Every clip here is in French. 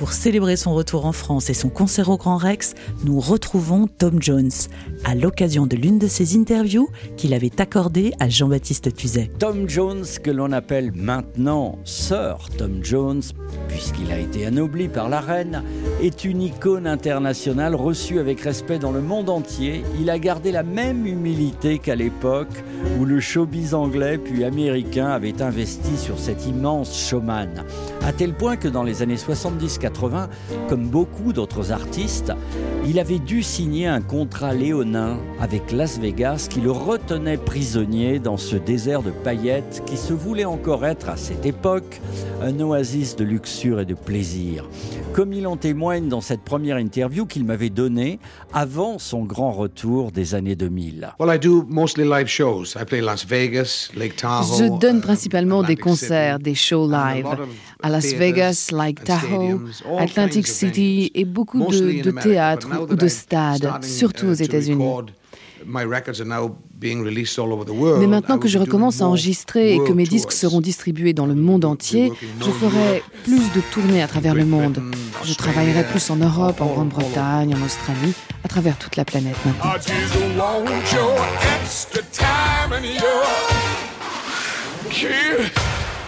pour célébrer son retour en France et son concert au Grand Rex, nous retrouvons Tom Jones, à l'occasion de l'une de ses interviews qu'il avait accordée à Jean-Baptiste Tuzet. Tom Jones, que l'on appelle maintenant Sir Tom Jones, puisqu'il a été anobli par la reine, est une icône internationale reçue avec respect dans le monde entier. Il a gardé la même humilité qu'à l'époque où le showbiz anglais puis américain avait investi sur cet immense showman. À tel point que dans les années 70-80, comme beaucoup d'autres artistes, il avait dû signer un contrat léonin avec Las Vegas qui le retenait prisonnier dans ce désert de paillettes qui se voulait encore être à cette époque un oasis de luxure et de plaisir. Comme il en témoigne dans cette première interview qu'il m'avait donnée avant son grand retour des années 2000. Well, I do mostly live shows. I play Las Vegas, Lake Tahoe. Je donne principalement des concerts, des shows live à Las Vegas, Lake Tahoe, Atlantic City et beaucoup de, théâtres ou de stades, surtout uh, aux to États-Unis. record, My records are now being released all over the world. Mais maintenant que je recommence à enregistrer et que mes disques seront distribués dans le monde entier, je ferai plus de tournées à travers le monde. Je travaillerai plus en Europe, en Grande-Bretagne, en Australie, à travers toute la planète maintenant.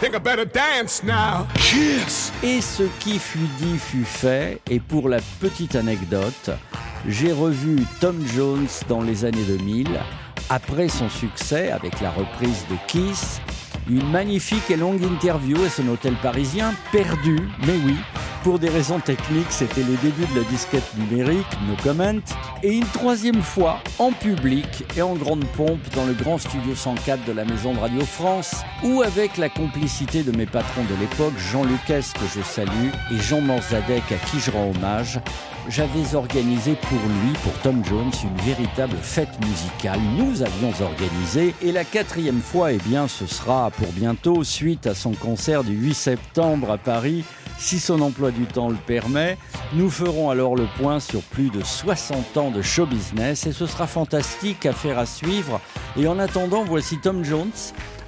Think I better dance now. Et ce qui fut dit fut fait, et pour la petite anecdote, j'ai revu Tom Jones dans les années 2000, après son succès avec la reprise de Kiss, une magnifique et longue interview à son hôtel parisien, perdu, mais oui, pour des raisons techniques, c'était les débuts de la disquette numérique, no comment, et une troisième fois en public et en grande pompe dans le grand studio 104 de la Maison de Radio France, où avec la complicité de mes patrons de l'époque, Jean Lucas que je salue et Jean Morzadek à qui je rends hommage, j'avais organisé pour lui, pour Tom Jones, une véritable fête musicale. Nous avions organisé et la quatrième fois, eh bien, ce sera pour bientôt, suite à son concert du 8 septembre à Paris, si son emploi du temps le permet. Nous ferons alors le point sur plus de 60 ans de show business et ce sera fantastique à faire à suivre. Et en attendant, voici Tom Jones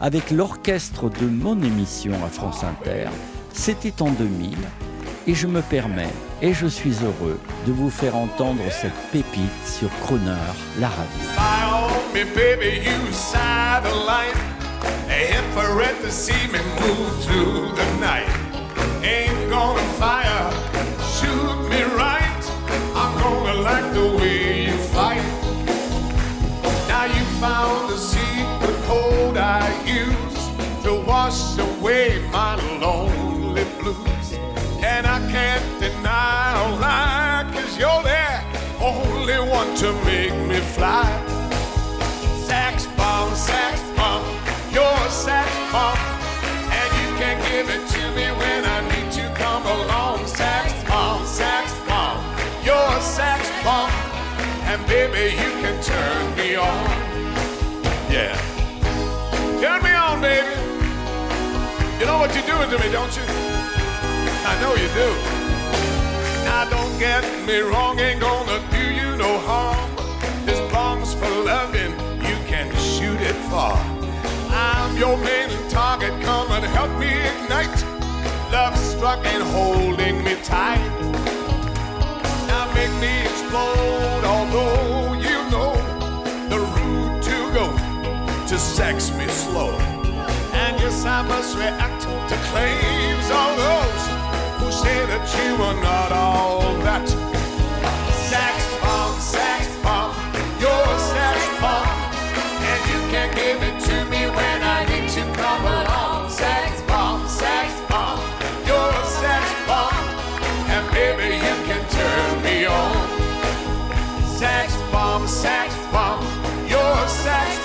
avec l'orchestre de mon émission à France Inter. C'était en 2000 et je me permets, et je suis heureux, de vous faire entendre cette pépite sur Croner, la radio. Shoot me right. I'm gonna like the way you fight. Now you found the secret code I use to wash away my lonely fly. Sax bomb, sax bomb, you're a sax bomb. And you can give it to me when I need to come along. Sax bomb, sax bomb, you're a sax bomb. And baby, you can turn me on. Yeah. Turn me on, baby. You know what you're doing to me, don't you? I know you do. Now don't get me wrong, ain't gonna far. I'm your main target, come and help me ignite. Love struck and holding me tight. Now make me explode, although you know the route to go to sex me slow. And yes, I must react to claims of those who say that you are not all that. Sax bomb, sax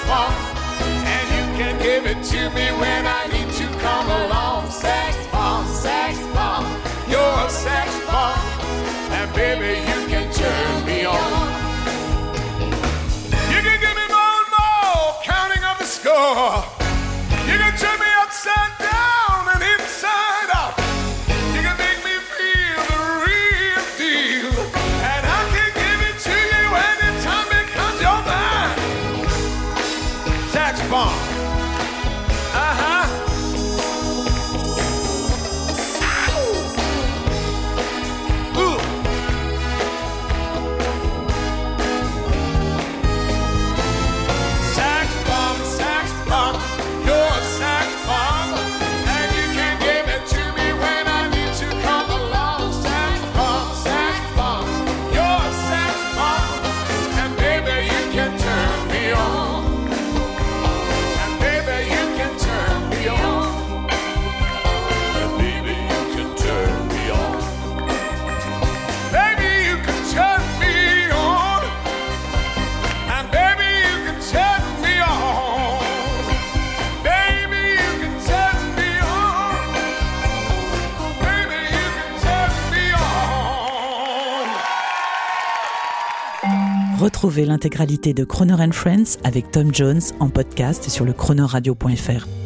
want, and you can give it to me when I need to. Come along, sex bomb, sex bomb, you're a sex bomb, and baby you can turn me on. You can give me more and more, counting up the score. Retrouvez l'intégralité de Croner Friends avec Tom Jones en podcast sur le chronoradio.fr.